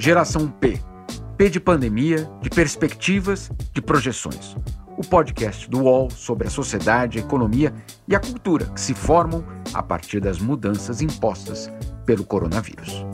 Geração P. P de pandemia, de perspectivas, de projeções. O podcast do UOL sobre a sociedade, a economia e a cultura que se formam a partir das mudanças impostas pelo coronavírus.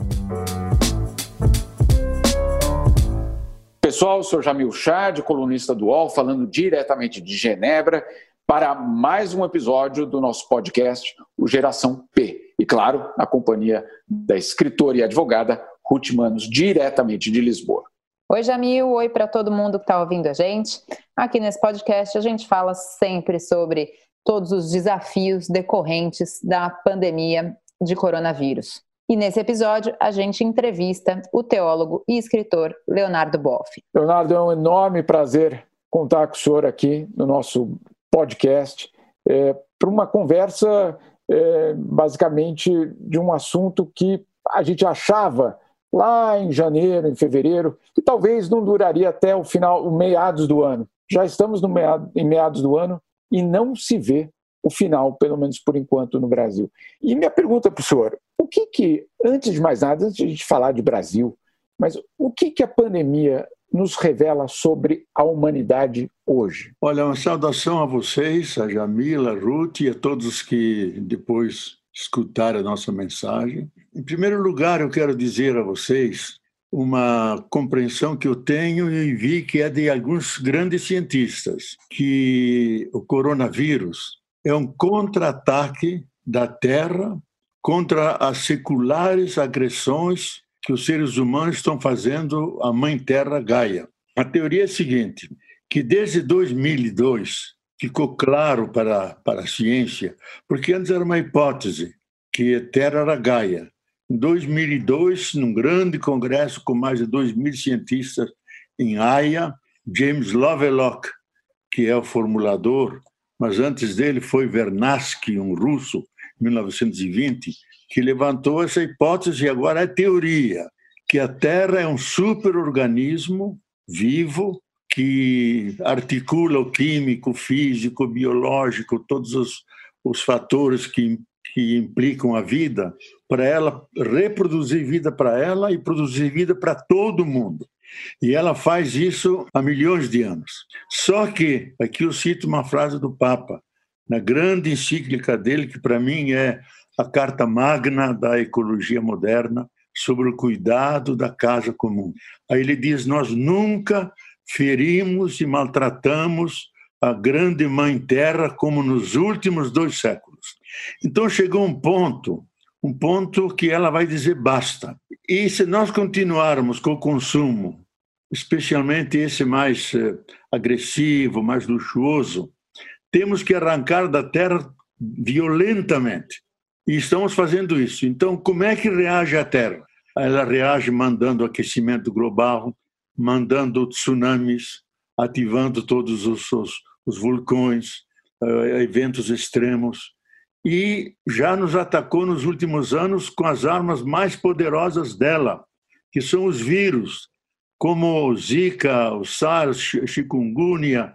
Pessoal, sou Jamil Chad, colunista do UOL, falando diretamente de Genebra para mais um episódio do nosso podcast, o Geração P. E claro, na companhia da escritora e advogada Ruth Manos, diretamente de Lisboa. Oi, Jamil. Oi para todo mundo que está ouvindo a gente. Aqui nesse podcast a gente fala sempre sobre todos os desafios decorrentes da pandemia de coronavírus. E nesse episódio a gente entrevista o teólogo e escritor Leonardo Boff. Leonardo, é um enorme prazer contar com o senhor aqui no nosso podcast é, para uma conversa é, basicamente de um assunto que a gente achava lá em janeiro, em fevereiro, que talvez não duraria até o final, o meados do ano. Já estamos no meado, em meados do ano e não se vê o final, pelo menos por enquanto, no Brasil. E minha pergunta para o senhor, o que que, antes de mais nada, antes de a gente falar de Brasil, mas o que que a pandemia nos revela sobre a humanidade hoje? Olha, uma saudação a vocês, a Jamila, a Ruth e a todos que depois escutar a nossa mensagem. Em primeiro lugar, eu quero dizer a vocês uma compreensão que eu tenho e vi que é de alguns grandes cientistas, que o coronavírus é um contra-ataque da Terra contra as seculares agressões que os seres humanos estão fazendo à Mãe Terra Gaia. A teoria é a seguinte, que desde 2002 ficou claro para, para a ciência, porque antes era uma hipótese, que a Terra era Gaia. Em 2002, num grande congresso com mais de 2 mil cientistas em Haia, James Lovelock, que é o formulador, mas antes dele foi Vernadsky, um russo, em 1920, que levantou essa hipótese e agora é teoria, que a Terra é um superorganismo vivo que articula o químico, físico, biológico, todos os, os fatores que, que implicam a vida, para ela reproduzir vida para ela e produzir vida para todo mundo. E ela faz isso há milhões de anos. Só que, aqui eu cito uma frase do Papa, na grande encíclica dele, que para mim é a carta magna da ecologia moderna sobre o cuidado da casa comum. Aí ele diz: Nós nunca ferimos e maltratamos a grande mãe terra como nos últimos dois séculos. Então chegou um ponto, um ponto que ela vai dizer basta. E se nós continuarmos com o consumo, especialmente esse mais eh, agressivo, mais luxuoso, temos que arrancar da terra violentamente. E estamos fazendo isso. Então, como é que reage a Terra? Ela reage mandando aquecimento global, mandando tsunamis, ativando todos os, os, os vulcões, uh, eventos extremos, e já nos atacou nos últimos anos com as armas mais poderosas dela, que são os vírus, como o Zika, o SARS, chikungunya,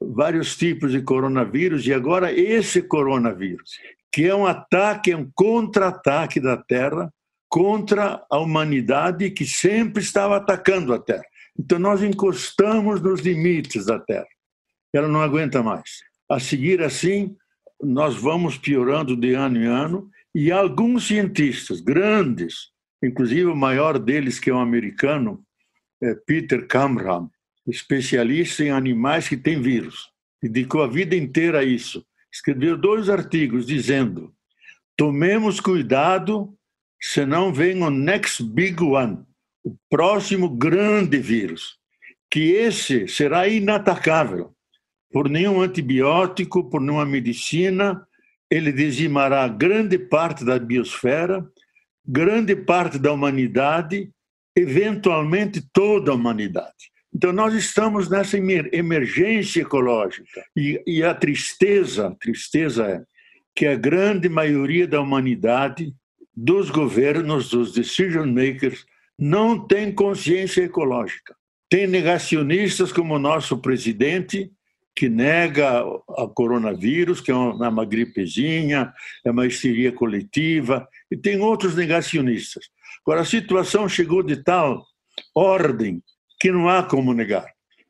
vários tipos de coronavírus, e agora esse coronavírus, que é um ataque, é um contra-ataque da Terra contra a humanidade que sempre estava atacando a Terra. Então, nós encostamos nos limites da Terra. Ela não aguenta mais. A seguir, assim, nós vamos piorando de ano em ano, e alguns cientistas grandes, inclusive o maior deles, que é um americano, é Peter Camram, especialista em animais que têm vírus, dedicou a vida inteira a isso. Escreveu dois artigos dizendo: tomemos cuidado, senão vem o next big one o próximo grande vírus, que esse será inatacável por nenhum antibiótico, por nenhuma medicina, ele dizimará grande parte da biosfera, grande parte da humanidade, eventualmente toda a humanidade. Então, nós estamos nessa emergência ecológica. E, e a tristeza, a tristeza é que a grande maioria da humanidade, dos governos, dos decision makers, não tem consciência ecológica. Tem negacionistas como o nosso presidente, que nega o coronavírus, que é uma gripezinha, é uma histeria coletiva, e tem outros negacionistas. Agora, a situação chegou de tal ordem que não há como negar.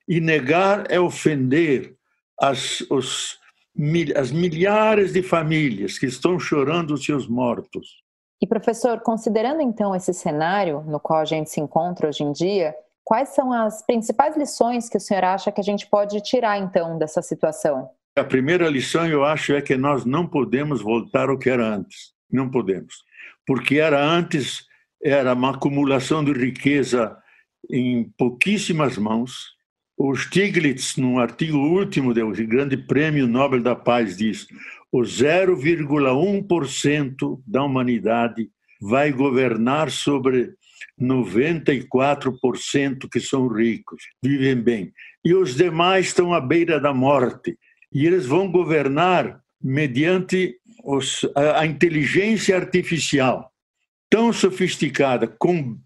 E negar é ofender as, os, as milhares de famílias que estão chorando os seus mortos. E, professor, considerando então esse cenário no qual a gente se encontra hoje em dia, quais são as principais lições que o senhor acha que a gente pode tirar então dessa situação? A primeira lição, eu acho, é que nós não podemos voltar ao que era antes. Não podemos. Porque era antes, era uma acumulação de riqueza em pouquíssimas mãos. O Stiglitz, num artigo último do Grande Prêmio Nobel da Paz, diz: o 0,1% da humanidade vai governar sobre 94% que são ricos, vivem bem. E os demais estão à beira da morte e eles vão governar mediante os, a, a inteligência artificial tão sofisticada, com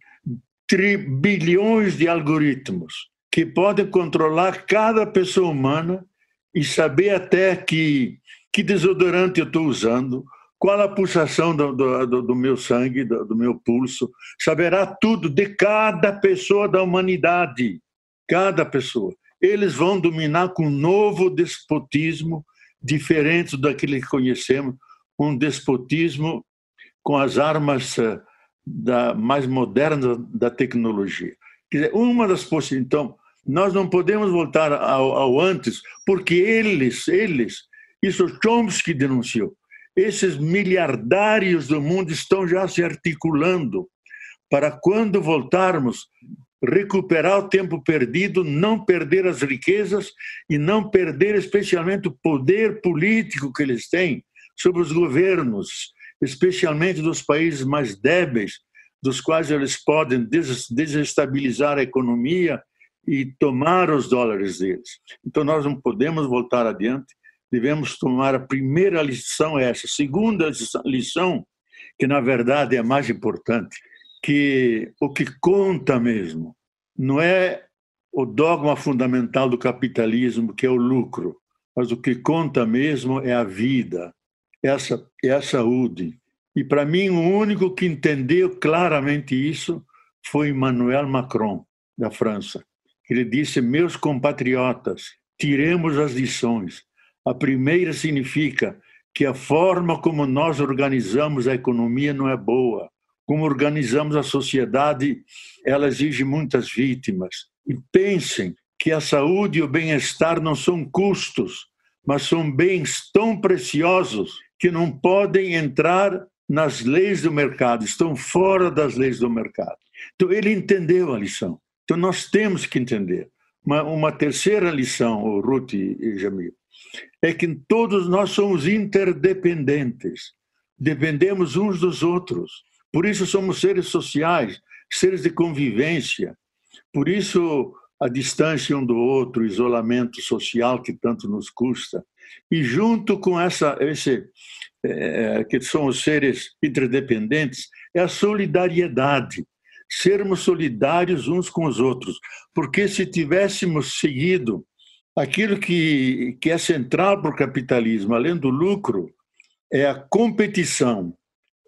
bilhões de algoritmos, que podem controlar cada pessoa humana e saber até que, que desodorante eu estou usando, qual a pulsação do, do, do meu sangue, do, do, meu pulso, saberá tudo de cada pessoa da humanidade, cada pessoa eles vão dominar com um novo despotismo diferente daquele que conhecemos, um despotismo com as armas eh, da, mais modernas da tecnologia. Quer dizer, uma das possibilidades. Então, nós não podemos voltar ao, ao, antes, porque eles, eles, isso Chomsky denunciou, esses miliardários do mundo estão já se articulando para quando voltarmos recuperar o tempo perdido, não perder as riquezas e não perder especialmente o poder político que eles têm sobre os governos, especialmente dos países mais débeis, dos quais eles podem desestabilizar a economia e tomar os dólares deles. Então nós não podemos voltar adiante, devemos tomar a primeira lição é essa. Segunda lição, que na verdade é a mais importante, que o que conta mesmo não é o dogma fundamental do capitalismo, que é o lucro, mas o que conta mesmo é a vida, é a, é a saúde. E para mim, o único que entendeu claramente isso foi Emmanuel Macron, da França. Ele disse: Meus compatriotas, tiremos as lições. A primeira significa que a forma como nós organizamos a economia não é boa como organizamos a sociedade, ela exige muitas vítimas. E pensem que a saúde e o bem-estar não são custos, mas são bens tão preciosos que não podem entrar nas leis do mercado, estão fora das leis do mercado. Então, ele entendeu a lição. Então, nós temos que entender. Uma, uma terceira lição, Ruth e Jamil, é que todos nós somos interdependentes, dependemos uns dos outros. Por isso somos seres sociais, seres de convivência. Por isso a distância um do outro, o isolamento social que tanto nos custa. E junto com essa esse é, que são os seres interdependentes, é a solidariedade. Sermos solidários uns com os outros. Porque se tivéssemos seguido aquilo que, que é central para o capitalismo, além do lucro, é a competição,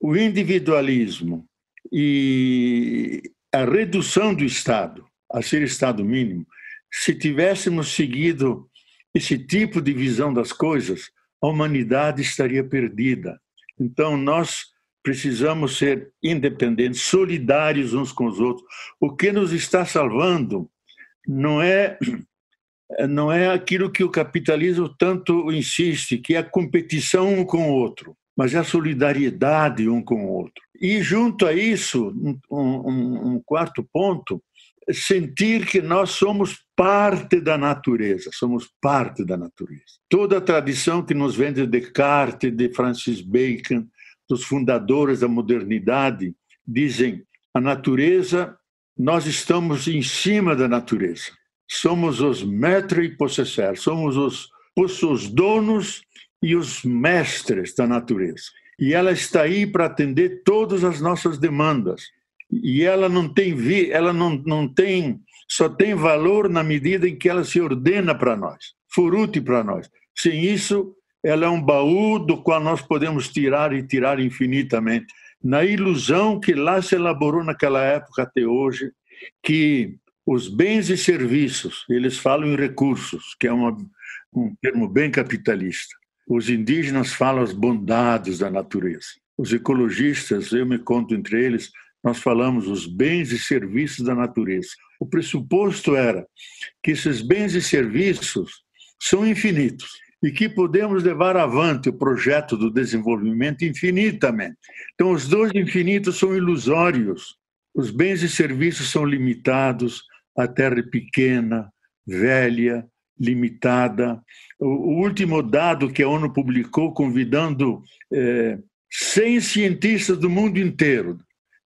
o individualismo e a redução do Estado a ser Estado mínimo, se tivéssemos seguido esse tipo de visão das coisas, a humanidade estaria perdida. Então, nós precisamos ser independentes, solidários uns com os outros. O que nos está salvando não é não é aquilo que o capitalismo tanto insiste, que é a competição um com o outro mas é a solidariedade um com o outro. E, junto a isso, um, um, um quarto ponto, sentir que nós somos parte da natureza, somos parte da natureza. Toda a tradição que nos vem de Descartes, de Francis Bacon, dos fundadores da modernidade, dizem a natureza, nós estamos em cima da natureza. Somos os maîtres e possesseurs, somos os, os donos e os mestres da natureza. E ela está aí para atender todas as nossas demandas. E ela não tem vi, ela não, não tem só tem valor na medida em que ela se ordena para nós, útil para nós. Sem isso, ela é um baú do qual nós podemos tirar e tirar infinitamente, na ilusão que lá se elaborou naquela época até hoje, que os bens e serviços, eles falam em recursos, que é uma, um termo bem capitalista. Os indígenas falam as bondades da natureza. Os ecologistas, eu me conto entre eles, nós falamos os bens e serviços da natureza. O pressuposto era que esses bens e serviços são infinitos e que podemos levar avante o projeto do desenvolvimento infinitamente. Então, os dois infinitos são ilusórios. Os bens e serviços são limitados, a terra é pequena, velha, limitada. O, último dado que a ONU publicou, convidando é, 100 cientistas do mundo inteiro,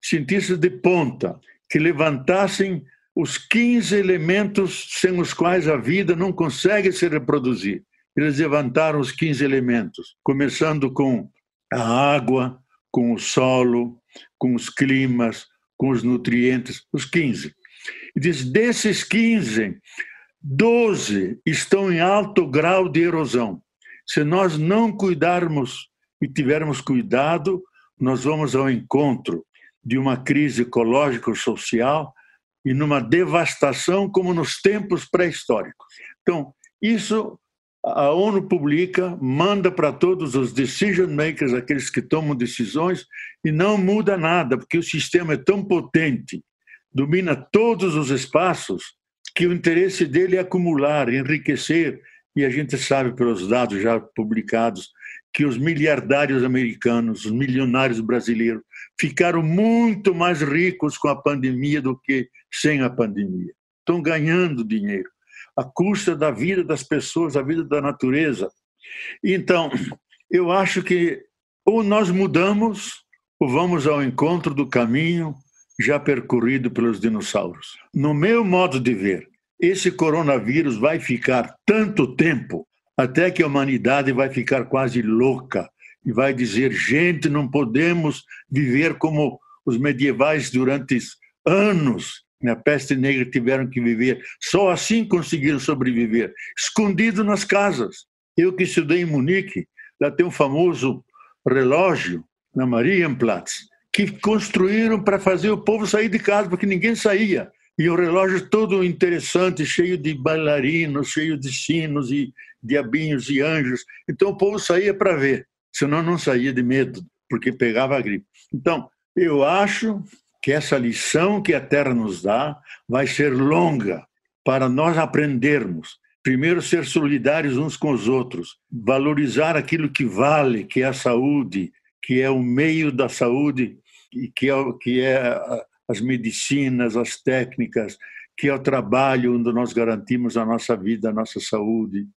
cientistas de ponta, que levantassem os 15 elementos sem os quais a vida não consegue se reproduzir. Eles levantaram os 15 elementos, começando com a água, com o solo, com os climas, com os nutrientes, os 15. E diz: desses 15, 12 estão em alto grau de erosão. Se nós não cuidarmos e tivermos cuidado, nós vamos ao encontro de uma crise ecológico-social e numa devastação como nos tempos pré-históricos. Então, isso a ONU publica, manda para todos os decision makers, aqueles que tomam decisões, e não muda nada, porque o sistema é tão potente, domina todos os espaços, que o interesse dele é acumular, enriquecer, e a gente sabe pelos dados já publicados que os miliardários americanos, os milionários brasileiros, ficaram muito mais ricos com a pandemia do que sem a pandemia. Estão ganhando dinheiro, à custa da vida das pessoas, da vida da natureza. Então, eu acho que ou nós mudamos, ou vamos ao encontro do caminho já percorrido pelos dinossauros. No meu modo de ver, esse coronavírus vai ficar tanto tempo até que a humanidade vai ficar quase louca e vai dizer: gente, não podemos viver como os medievais durante anos. Na peste negra tiveram que viver, só assim conseguiram sobreviver, escondido nas casas. Eu que estudei em Munique, lá tem um famoso relógio na Marienplatz, que construíram para fazer o povo sair de casa, porque ninguém saía. E o relógio todo interessante, cheio de bailarinos, cheio de sinos e diabinhos e anjos. Então o povo saía para ver, senão não saía de medo, porque pegava a gripe. Então, eu acho que essa lição que a Terra nos dá vai ser longa para nós aprendermos. Primeiro, ser solidários uns com os outros, valorizar aquilo que vale, que é a saúde, que é o meio da saúde, que é, que é as medicinas, as técnicas, que é o trabalho onde nós garantimos a nossa vida, a nossa saúde,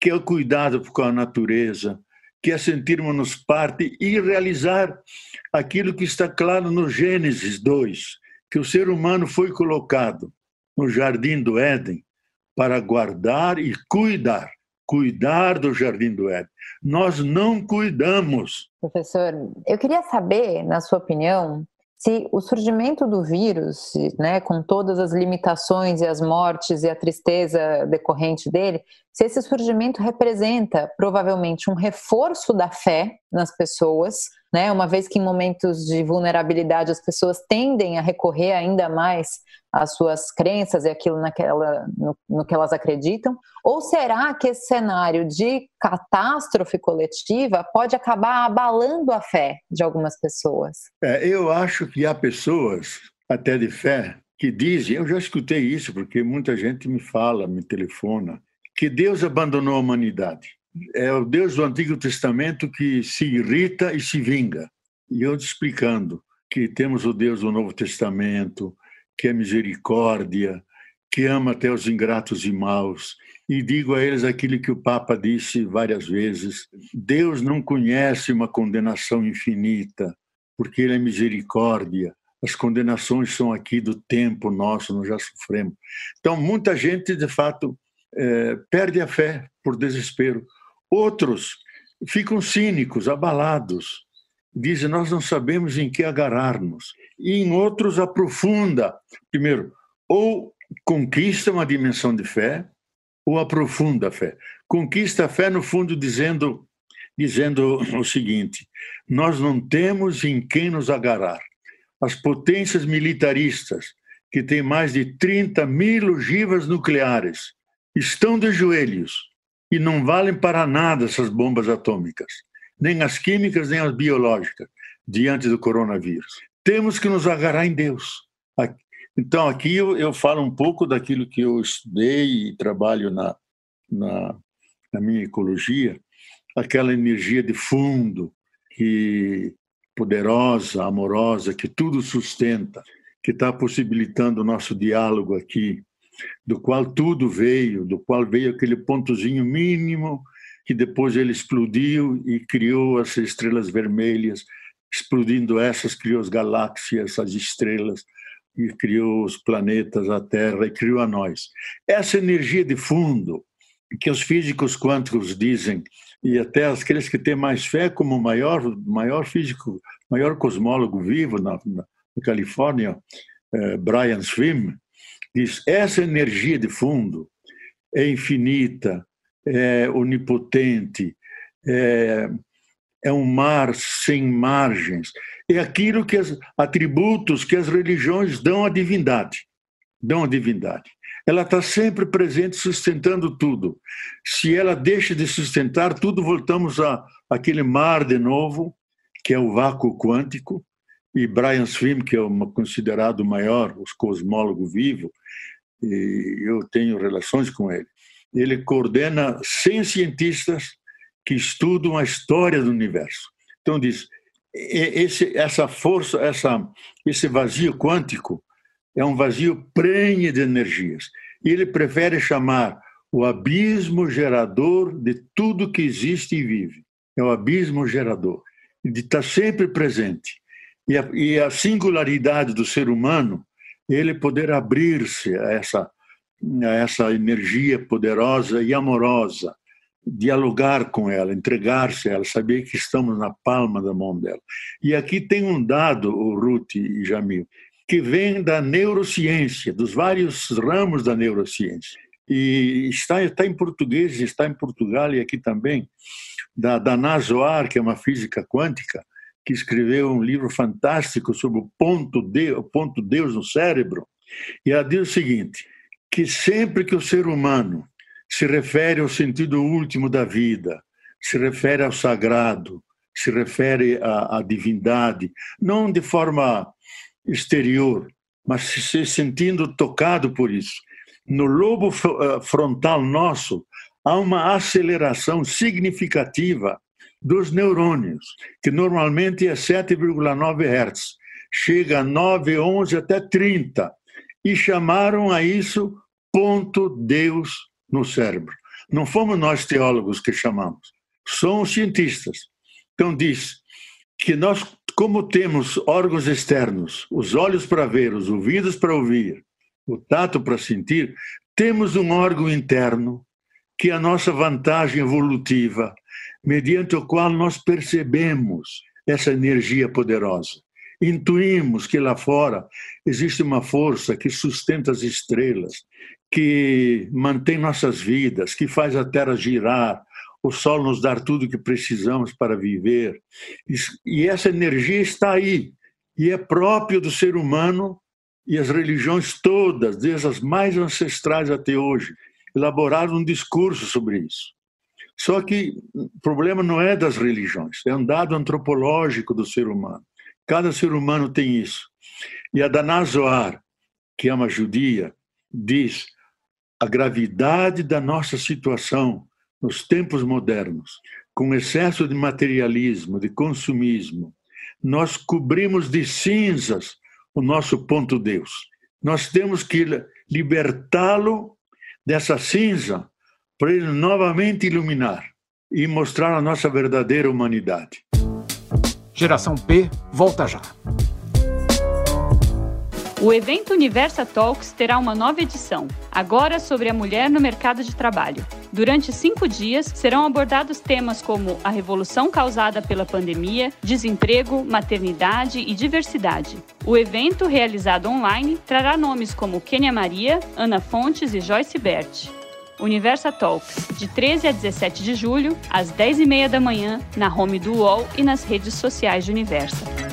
que é o cuidado com a natureza, que é sentirmos-nos parte e realizar aquilo que está claro no Gênesis 2, que o ser humano foi colocado no jardim do Éden para guardar e cuidar, cuidar do jardim do Éden. Nós não cuidamos. Professor, eu queria saber, na sua opinião, se o surgimento do vírus, né, com todas as limitações e as mortes e a tristeza decorrente dele, se esse surgimento representa provavelmente um reforço da fé nas pessoas, né, uma vez que em momentos de vulnerabilidade as pessoas tendem a recorrer ainda mais às suas crenças e aquilo naquela, no, no que elas acreditam, ou será que esse cenário de catástrofe coletiva pode acabar abalando a fé de algumas pessoas? É, eu acho que há pessoas, até de fé, que dizem, eu já escutei isso, porque muita gente me fala, me telefona, que Deus abandonou a humanidade. É o Deus do Antigo Testamento que se irrita e se vinga. E eu te explicando que temos o Deus do Novo Testamento, que é misericórdia, que ama até os ingratos e maus. E digo a eles aquilo que o Papa disse várias vezes: Deus não conhece uma condenação infinita, porque Ele é misericórdia. As condenações são aqui do tempo nosso, nós já sofremos. Então, muita gente, de fato, é, perde a fé por desespero. Outros ficam cínicos, abalados, dizem: Nós não sabemos em que agarrar-nos. E em outros, aprofunda. Primeiro, ou conquista uma dimensão de fé, ou aprofunda a fé. Conquista a fé, no fundo, dizendo, dizendo o seguinte: Nós não temos em quem nos agarrar. As potências militaristas que tem mais de 30 mil ogivas nucleares, estão de joelhos e não valem para nada essas bombas atômicas, nem as químicas, nem as biológicas, diante do coronavírus. Temos que nos agarrar em Deus. Então, aqui eu, eu falo um pouco daquilo que eu estudei e trabalho na, na, na minha ecologia, aquela energia de fundo, que poderosa, amorosa, que tudo sustenta, que está possibilitando o nosso diálogo aqui, do qual tudo veio, do qual veio aquele pontozinho mínimo que depois ele explodiu e criou as estrelas vermelhas, explodindo essas criou as galáxias, as estrelas e criou os planetas, a Terra e criou a nós. Essa energia de fundo que os físicos quânticos dizem e até aqueles que têm mais fé como o maior maior físico, maior cosmólogo vivo na, na Califórnia, eh, Brian Swim, diz essa energia de fundo é infinita, é onipotente, é, é um mar sem margens, é aquilo que os atributos que as religiões dão à divindade, dão à divindade ela está sempre presente, sustentando tudo. Se ela deixa de sustentar tudo, voltamos a aquele mar de novo, que é o vácuo quântico. E Brian Swim, que é o considerado o maior, os cosmólogo vivo, e eu tenho relações com ele. Ele coordena 100 cientistas que estudam a história do universo. Então diz, esse, essa força, essa, esse vazio quântico é um vazio prenhe de energias. E ele prefere chamar o abismo gerador de tudo que existe e vive. É o abismo gerador. Ele está sempre presente. E a, e a singularidade do ser humano, ele poder abrir-se a essa, a essa energia poderosa e amorosa, dialogar com ela, entregar-se a ela, saber que estamos na palma da mão dela. E aqui tem um dado, o Ruth e Jamil, que vem da neurociência, dos vários ramos da neurociência. E está, está em português, está em Portugal e aqui também, da Dana Zohar, que é uma física quântica, que escreveu um livro fantástico sobre o ponto, de, o ponto Deus no cérebro. E ela diz o seguinte, que sempre que o ser humano se refere ao sentido último da vida, se refere ao sagrado, se refere à, à divindade, não de forma exterior, mas se sentindo tocado por isso. No lobo eh, frontal nosso, há uma aceleração significativa dos neurônios, que normalmente é 7,9 Hz, chega a 9, 11 até 30, e chamaram a isso ponto Deus no cérebro. Não fomos nós teólogos que chamamos, são os cientistas. Então diz que nós como temos órgãos externos, os olhos para ver, os ouvidos para ouvir, o tato para sentir, temos um órgão interno que é a nossa vantagem evolutiva, mediante o qual nós percebemos essa energia poderosa. Intuímos que lá fora existe uma força que sustenta as estrelas, que mantém nossas vidas, que faz a Terra girar, o sol nos dar tudo o que precisamos para viver. E essa energia está aí, e é próprio do ser humano e as religiões todas, desde as mais ancestrais até hoje, elaboraram um discurso sobre isso. Só que o problema não é das religiões, é um dado antropológico do ser humano. Cada ser humano tem isso. E a Dana Zohar, que é uma judia, diz a gravidade da nossa situação nos tempos modernos, com excesso de materialismo, de consumismo, nós cobrimos de cinzas o nosso ponto Deus. Nós temos que libertá-lo dessa cinza para ele novamente iluminar e mostrar a nossa verdadeira humanidade. Geração P volta já. O evento Universa Talks terá uma nova edição, agora sobre a mulher no mercado de trabalho. Durante cinco dias serão abordados temas como a revolução causada pela pandemia, desemprego, maternidade e diversidade. O evento, realizado online, trará nomes como Kênia Maria, Ana Fontes e Joyce Bert. Universa Talks, de 13 a 17 de julho, às 10h30 da manhã, na home do UOL e nas redes sociais de Universa.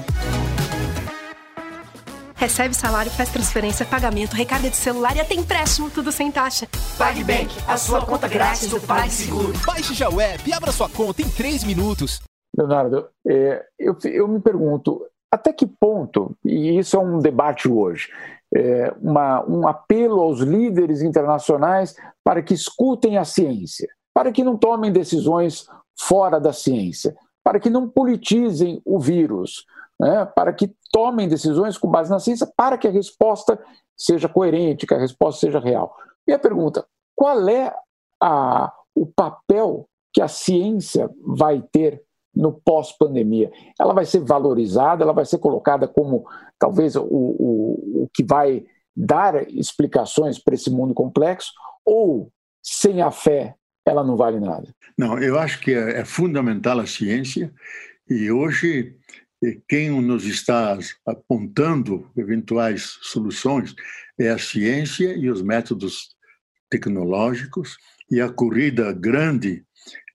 Recebe salário, faz transferência, pagamento, recarga de celular e até empréstimo, tudo sem taxa. PagBank, a sua conta grátis do PagSeguro. Baixe já o app e abra sua conta em 3 minutos. Leonardo, é, eu, eu me pergunto, até que ponto, e isso é um debate hoje, é, uma, um apelo aos líderes internacionais para que escutem a ciência, para que não tomem decisões fora da ciência, para que não politizem o vírus, né, para que tomem decisões com base na ciência, para que a resposta seja coerente, que a resposta seja real. Minha pergunta: qual é a, o papel que a ciência vai ter no pós-pandemia? Ela vai ser valorizada, ela vai ser colocada como talvez o, o, o que vai dar explicações para esse mundo complexo, ou sem a fé ela não vale nada? Não, eu acho que é, é fundamental a ciência e hoje quem nos está apontando eventuais soluções é a ciência e os métodos tecnológicos e a corrida grande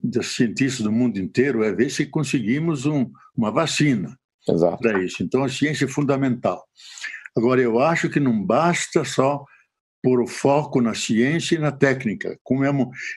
dos cientistas do mundo inteiro é ver se conseguimos um, uma vacina para isso. Então, a ciência é fundamental. Agora, eu acho que não basta só pôr o foco na ciência e na técnica. Como é,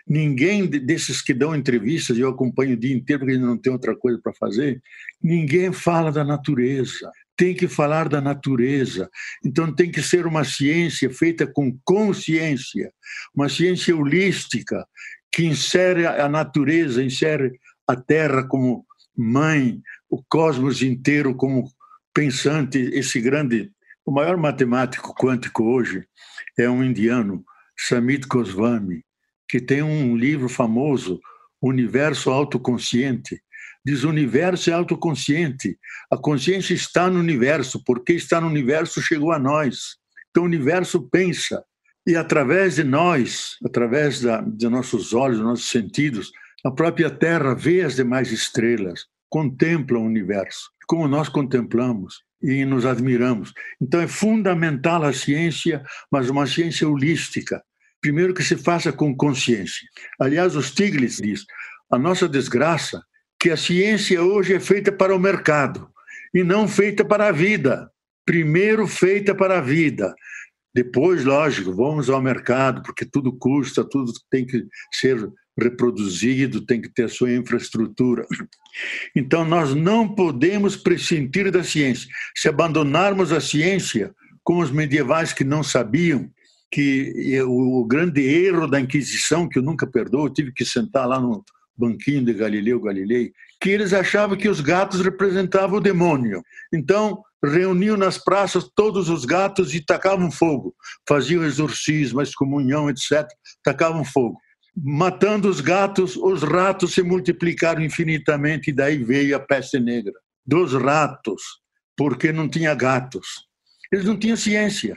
ninguém desses que dão entrevistas, eu acompanho o dia inteiro porque não tem outra coisa para fazer, ninguém fala da natureza. Tem que falar da natureza. Então tem que ser uma ciência feita com consciência, uma ciência holística, que insere a natureza, insere a Terra como mãe, o cosmos inteiro como pensante, esse grande, o maior matemático quântico hoje é um indiano, Samit Goswami, que tem um livro famoso, Universo Autoconsciente. Diz: o universo é autoconsciente. A consciência está no universo. Porque está no universo, chegou a nós. Então, o universo pensa. E através de nós, através da, de nossos olhos, dos nossos sentidos, a própria Terra vê as demais estrelas, contempla o universo, como nós contemplamos e nos admiramos. Então é fundamental a ciência, mas uma ciência holística. Primeiro que se faça com consciência. Aliás, o Stiglitz diz: a nossa desgraça que a ciência hoje é feita para o mercado e não feita para a vida. Primeiro feita para a vida. Depois, lógico, vamos ao mercado, porque tudo custa, tudo tem que ser reproduzido, tem que ter a sua infraestrutura. Então, nós não podemos prescindir da ciência. Se abandonarmos a ciência, como os medievais que não sabiam, que o grande erro da Inquisição, que eu nunca perdoo, eu tive que sentar lá no banquinho de Galileu Galilei, que eles achavam que os gatos representavam o demônio. Então, reuniam nas praças todos os gatos e tacavam fogo. Faziam exorcismo, excomunhão, etc. Tacavam fogo. Matando os gatos, os ratos se multiplicaram infinitamente e daí veio a peste negra. Dos ratos, porque não tinha gatos. Eles não tinham ciência.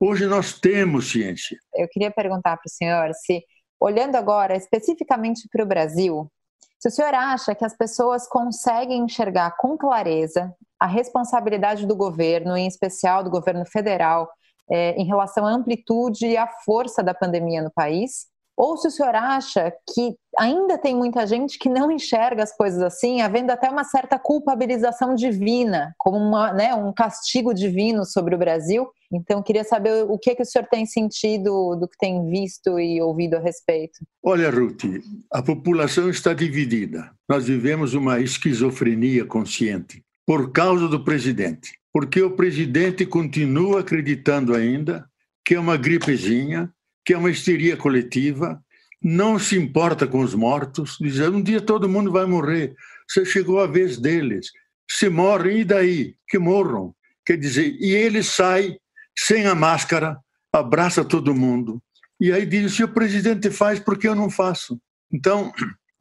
Hoje nós temos ciência. Eu queria perguntar para o senhor se, olhando agora especificamente para o Brasil, se o senhor acha que as pessoas conseguem enxergar com clareza a responsabilidade do governo, em especial do governo federal, é, em relação à amplitude e à força da pandemia no país, ou se o senhor acha que ainda tem muita gente que não enxerga as coisas assim, havendo até uma certa culpabilização divina, como uma, né, um castigo divino sobre o Brasil. Então, queria saber o que, que o senhor tem sentido do que tem visto e ouvido a respeito. Olha, Ruth, a população está dividida. Nós vivemos uma esquizofrenia consciente por causa do presidente. Porque o presidente continua acreditando ainda que é uma gripezinha, que é uma histeria coletiva, não se importa com os mortos, diz: um dia todo mundo vai morrer, você chegou a vez deles. Se morrem, e daí? Que morram. Quer dizer, e ele sai sem a máscara, abraça todo mundo. E aí diz: se o presidente faz, por que eu não faço? Então,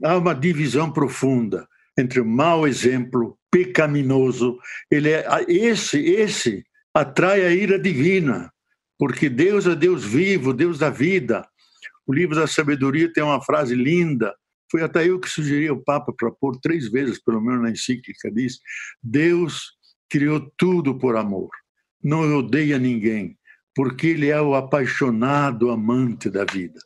há uma divisão profunda entre o mau exemplo, pecaminoso. Ele é, esse, esse atrai a ira divina porque Deus é Deus vivo, Deus da vida. O livro da sabedoria tem uma frase linda. Foi até eu que sugeri ao Papa para pôr três vezes, pelo menos na encíclica, diz: Deus criou tudo por amor, não odeia ninguém, porque Ele é o apaixonado amante da vida.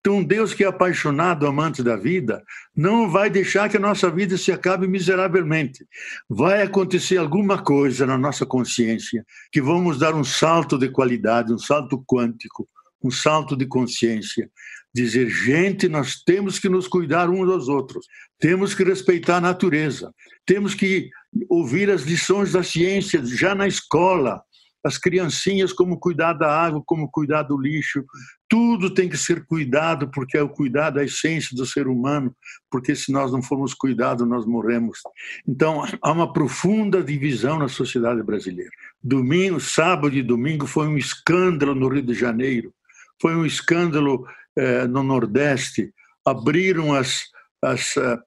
Então, Deus que é apaixonado, amante da vida, não vai deixar que a nossa vida se acabe miseravelmente. Vai acontecer alguma coisa na nossa consciência que vamos dar um salto de qualidade, um salto quântico, um salto de consciência. Dizer, gente, nós temos que nos cuidar uns dos outros, temos que respeitar a natureza, temos que ouvir as lições da ciência já na escola, as criancinhas, como cuidar da água, como cuidar do lixo. Tudo tem que ser cuidado, porque é o cuidado da essência do ser humano, porque se nós não formos cuidados, nós morremos. Então, há uma profunda divisão na sociedade brasileira. Domingo, sábado e domingo foi um escândalo no Rio de Janeiro, foi um escândalo eh, no Nordeste. Abriram as, as, uh,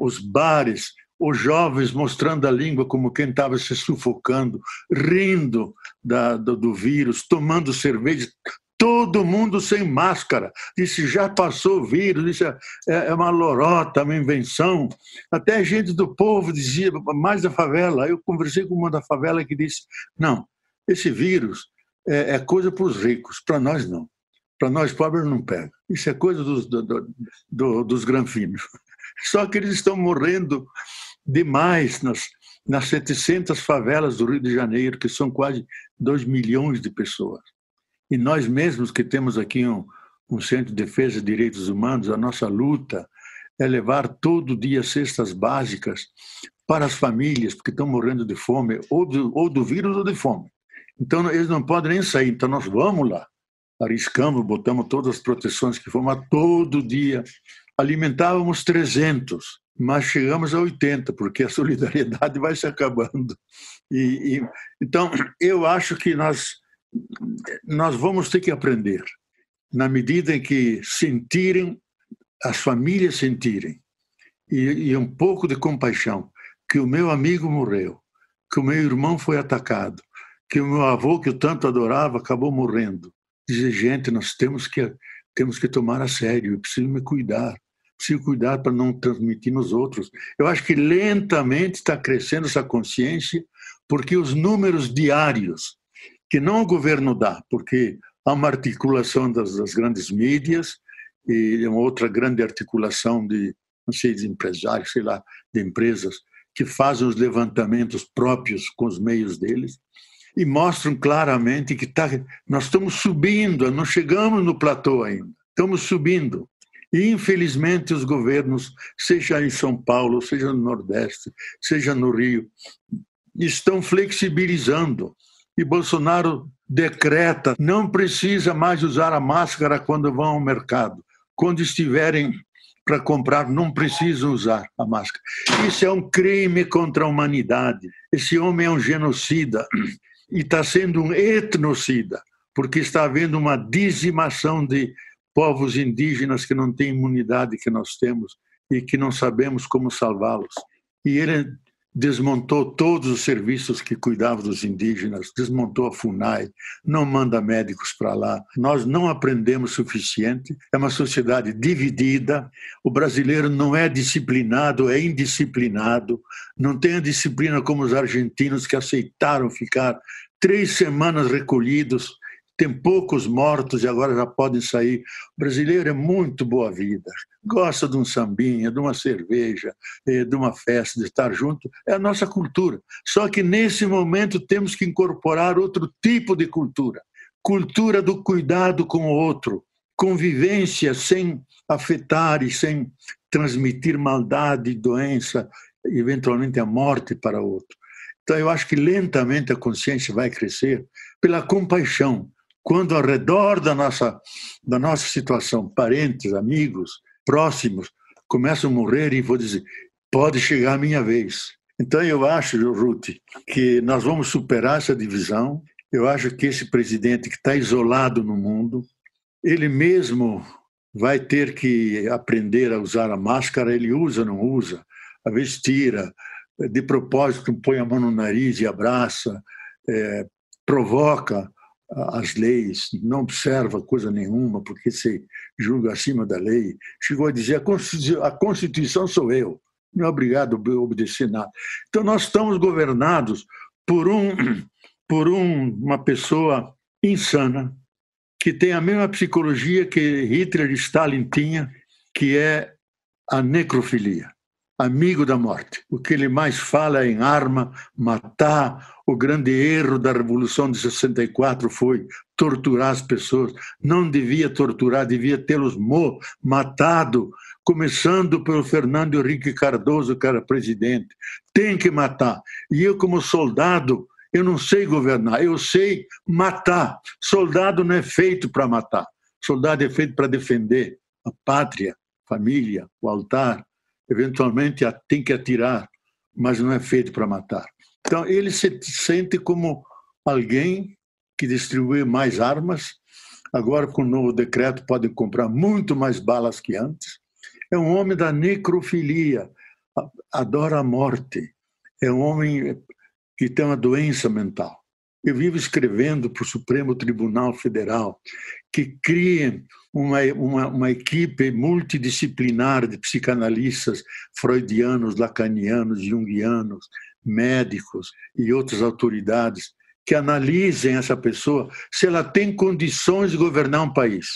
os bares, os jovens mostrando a língua como quem estava se sufocando, rindo da, do, do, vírus, tomando cerveja, todo mundo sem máscara. Disse, já passou o vírus, disse, é, é uma lorota, uma invenção. Até gente do povo dizia, mais da favela. Eu conversei com uma da favela que disse, não, esse vírus é, é coisa para os ricos, para nós não. Para nós pobres não pega. Isso é coisa dos, do, do, dos granfinos. Só que eles estão morrendo demais nas, nas 700 favelas do Rio de Janeiro, que são quase 2 milhões de pessoas. E nós mesmos que temos aqui um, um Centro de Defesa de Direitos Humanos, a nossa luta é levar todo dia cestas básicas para as famílias, porque estão morrendo de fome, ou do, ou do vírus ou de fome. Então, eles não podem nem sair. Então, nós vamos lá, arriscamos, botamos todas as proteções que fomos todo dia. Alimentávamos 300 mas chegamos a 80, porque a solidariedade vai se acabando. E, e, então, eu acho que nós, nós vamos ter que aprender, na medida em que sentirem, as famílias sentirem, e, e um pouco de compaixão, que o meu amigo morreu, que o meu irmão foi atacado, que o meu avô, que eu tanto adorava, acabou morrendo. Dizer, gente, nós temos que, temos que tomar a sério, eu preciso me cuidar preciso cuidar para não transmitir nos outros. Eu acho que lentamente está crescendo essa consciência, porque os números diários, que não o governo dá, porque há uma articulação das, das grandes mídias e uma outra grande articulação de, não sei, de empresários, sei lá, de empresas, que fazem os levantamentos próprios com os meios deles e mostram claramente que tá, nós estamos subindo, não chegamos no platô ainda, estamos subindo. E, infelizmente, os governos, seja em São Paulo, seja no Nordeste, seja no Rio, estão flexibilizando. E Bolsonaro decreta: não precisa mais usar a máscara quando vão ao mercado. Quando estiverem para comprar, não precisam usar a máscara. Isso é um crime contra a humanidade. Esse homem é um genocida e está sendo um etnocida, porque está havendo uma dizimação de povos indígenas que não têm imunidade que nós temos e que não sabemos como salvá-los. E ele desmontou todos os serviços que cuidavam dos indígenas, desmontou a FUNAI, não manda médicos para lá. Nós não aprendemos suficiente, é uma sociedade dividida, o brasileiro não é disciplinado, é indisciplinado, não tem a disciplina como os argentinos que aceitaram ficar três semanas recolhidos tem poucos mortos e agora já podem sair. O brasileiro é muito boa vida, gosta de um sambinha, de uma cerveja, eh, de uma festa, de estar junto. É a nossa cultura. Só que nesse momento temos que incorporar outro tipo de cultura cultura do cuidado com o outro, convivência sem afetar e sem transmitir maldade, doença, eventualmente a morte para o outro. Então, eu acho que lentamente a consciência vai crescer pela compaixão, quando ao redor da nossa, da nossa situação, parentes, amigos, próximos, começam a morrer e vou dizer, pode chegar a minha vez. Então eu acho, Ruth, que nós vamos superar essa divisão. Eu acho que esse presidente que está isolado no mundo, ele mesmo vai ter que aprender a usar a máscara. Ele usa, não usa, às vezes tira, de propósito põe a mão no nariz e abraça, é, provoca as leis, não observa coisa nenhuma, porque se julga acima da lei. Chegou a dizer: a Constituição, sou eu, não é obrigado a obedecer nada. Então, nós estamos governados por, um, por um, uma pessoa insana, que que tem a mesma psicologia que Hitler e Stalin tinha, que é a necrofilia, amigo da morte. O que ele mais fala é em arma, matar. O grande erro da Revolução de 64 foi torturar as pessoas. Não devia torturar, devia tê-los matado, começando pelo Fernando Henrique Cardoso, que era presidente. Tem que matar. E eu, como soldado, eu não sei governar, eu sei matar. Soldado não é feito para matar. Soldado é feito para defender a pátria, família, o altar. Eventualmente tem que atirar, mas não é feito para matar. Então ele se sente como alguém que distribui mais armas. Agora, com o novo decreto, podem comprar muito mais balas que antes. É um homem da necrofilia, adora a morte. É um homem que tem uma doença mental. Eu vivo escrevendo para o Supremo Tribunal Federal que criem uma, uma, uma equipe multidisciplinar de psicanalistas freudianos, lacanianos, junguianos, médicos e outras autoridades que analisem essa pessoa se ela tem condições de governar um país.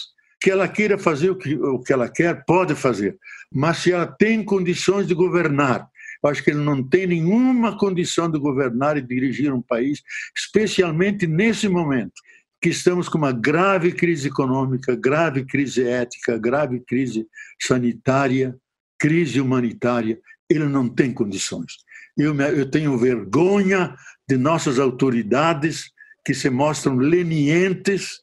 Que ela queira fazer o que, o que ela quer, pode fazer, mas se ela tem condições de governar eu acho que ele não tem nenhuma condição de governar e dirigir um país, especialmente nesse momento que estamos com uma grave crise econômica, grave crise ética, grave crise sanitária, crise humanitária. Ele não tem condições. Eu, eu tenho vergonha de nossas autoridades que se mostram lenientes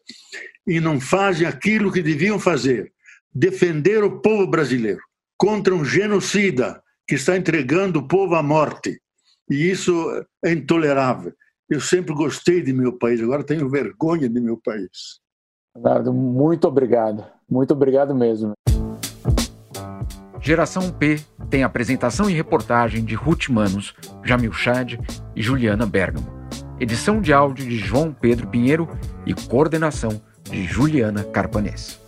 e não fazem aquilo que deviam fazer defender o povo brasileiro contra um genocida que está entregando o povo à morte. E isso é intolerável. Eu sempre gostei de meu país, agora tenho vergonha de meu país. Leonardo, muito obrigado. Muito obrigado mesmo. Geração P tem apresentação e reportagem de Ruth Manos, Jamil Chad e Juliana Bergamo. Edição de áudio de João Pedro Pinheiro e coordenação de Juliana Carpanês.